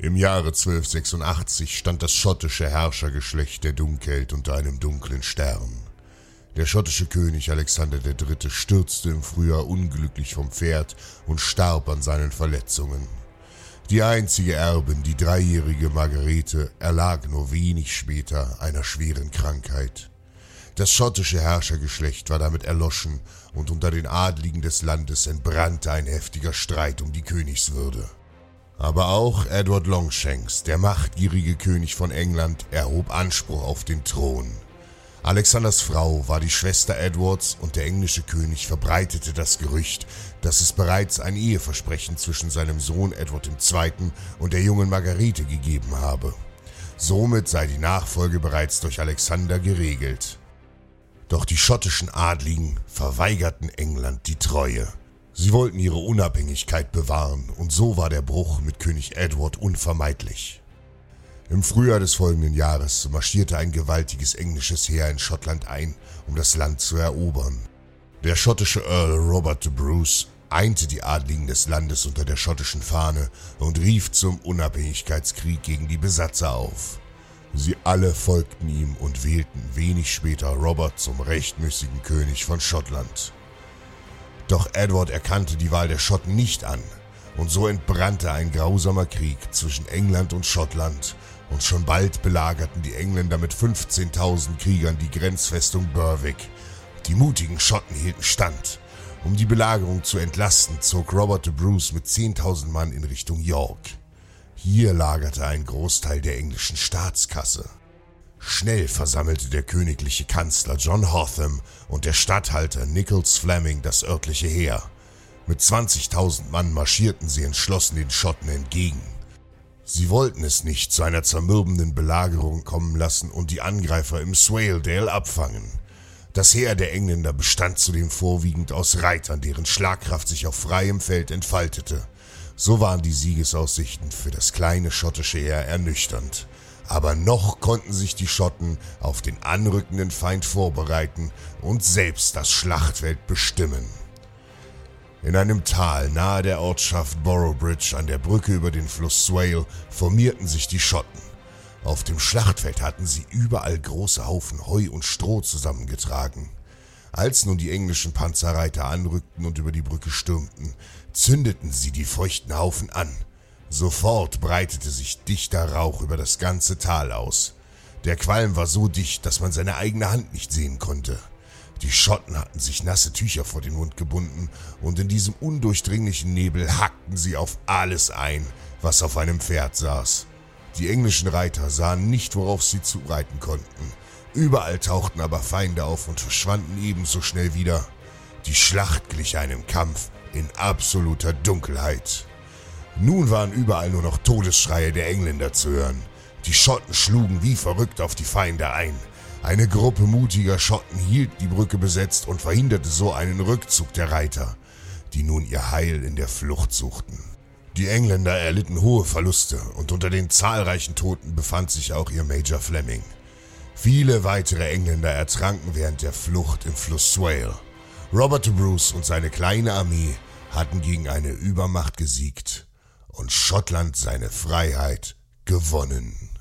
Im Jahre 1286 stand das schottische Herrschergeschlecht der Dunkelt unter einem dunklen Stern. Der schottische König Alexander III. stürzte im Frühjahr unglücklich vom Pferd und starb an seinen Verletzungen. Die einzige Erbin, die dreijährige Margarete, erlag nur wenig später einer schweren Krankheit. Das schottische Herrschergeschlecht war damit erloschen und unter den Adligen des Landes entbrannte ein heftiger Streit um die Königswürde. Aber auch Edward Longshanks, der machtgierige König von England, erhob Anspruch auf den Thron. Alexanders Frau war die Schwester Edwards und der englische König verbreitete das Gerücht, dass es bereits ein Eheversprechen zwischen seinem Sohn Edward II. und der jungen Margarete gegeben habe. Somit sei die Nachfolge bereits durch Alexander geregelt. Doch die schottischen Adligen verweigerten England die Treue. Sie wollten ihre Unabhängigkeit bewahren und so war der Bruch mit König Edward unvermeidlich. Im Frühjahr des folgenden Jahres marschierte ein gewaltiges englisches Heer in Schottland ein, um das Land zu erobern. Der schottische Earl Robert de Bruce einte die Adligen des Landes unter der schottischen Fahne und rief zum Unabhängigkeitskrieg gegen die Besatzer auf. Sie alle folgten ihm und wählten wenig später Robert zum rechtmäßigen König von Schottland. Doch Edward erkannte die Wahl der Schotten nicht an, und so entbrannte ein grausamer Krieg zwischen England und Schottland, und schon bald belagerten die Engländer mit 15.000 Kriegern die Grenzfestung Berwick. Die mutigen Schotten hielten stand. Um die Belagerung zu entlasten, zog Robert de Bruce mit 10.000 Mann in Richtung York. Hier lagerte ein Großteil der englischen Staatskasse. Schnell versammelte der königliche Kanzler John Hotham und der Statthalter Nicholas Fleming das örtliche Heer. Mit 20.000 Mann marschierten sie entschlossen den Schotten entgegen. Sie wollten es nicht zu einer zermürbenden Belagerung kommen lassen und die Angreifer im Swaledale abfangen. Das Heer der Engländer bestand zudem vorwiegend aus Reitern, deren Schlagkraft sich auf freiem Feld entfaltete. So waren die Siegesaussichten für das kleine schottische Heer ernüchternd. Aber noch konnten sich die Schotten auf den anrückenden Feind vorbereiten und selbst das Schlachtfeld bestimmen. In einem Tal nahe der Ortschaft Boroughbridge an der Brücke über den Fluss Swale formierten sich die Schotten. Auf dem Schlachtfeld hatten sie überall große Haufen Heu und Stroh zusammengetragen. Als nun die englischen Panzerreiter anrückten und über die Brücke stürmten, zündeten sie die feuchten Haufen an – Sofort breitete sich dichter Rauch über das ganze Tal aus. Der Qualm war so dicht, dass man seine eigene Hand nicht sehen konnte. Die Schotten hatten sich nasse Tücher vor den Mund gebunden, und in diesem undurchdringlichen Nebel hackten sie auf alles ein, was auf einem Pferd saß. Die englischen Reiter sahen nicht, worauf sie zureiten konnten. Überall tauchten aber Feinde auf und verschwanden ebenso schnell wieder. Die Schlacht glich einem Kampf in absoluter Dunkelheit. Nun waren überall nur noch Todesschreie der Engländer zu hören. Die Schotten schlugen wie verrückt auf die Feinde ein. Eine Gruppe mutiger Schotten hielt die Brücke besetzt und verhinderte so einen Rückzug der Reiter, die nun ihr Heil in der Flucht suchten. Die Engländer erlitten hohe Verluste und unter den zahlreichen Toten befand sich auch ihr Major Fleming. Viele weitere Engländer ertranken während der Flucht im Fluss Swale. Robert Bruce und seine kleine Armee hatten gegen eine Übermacht gesiegt und Schottland seine Freiheit gewonnen.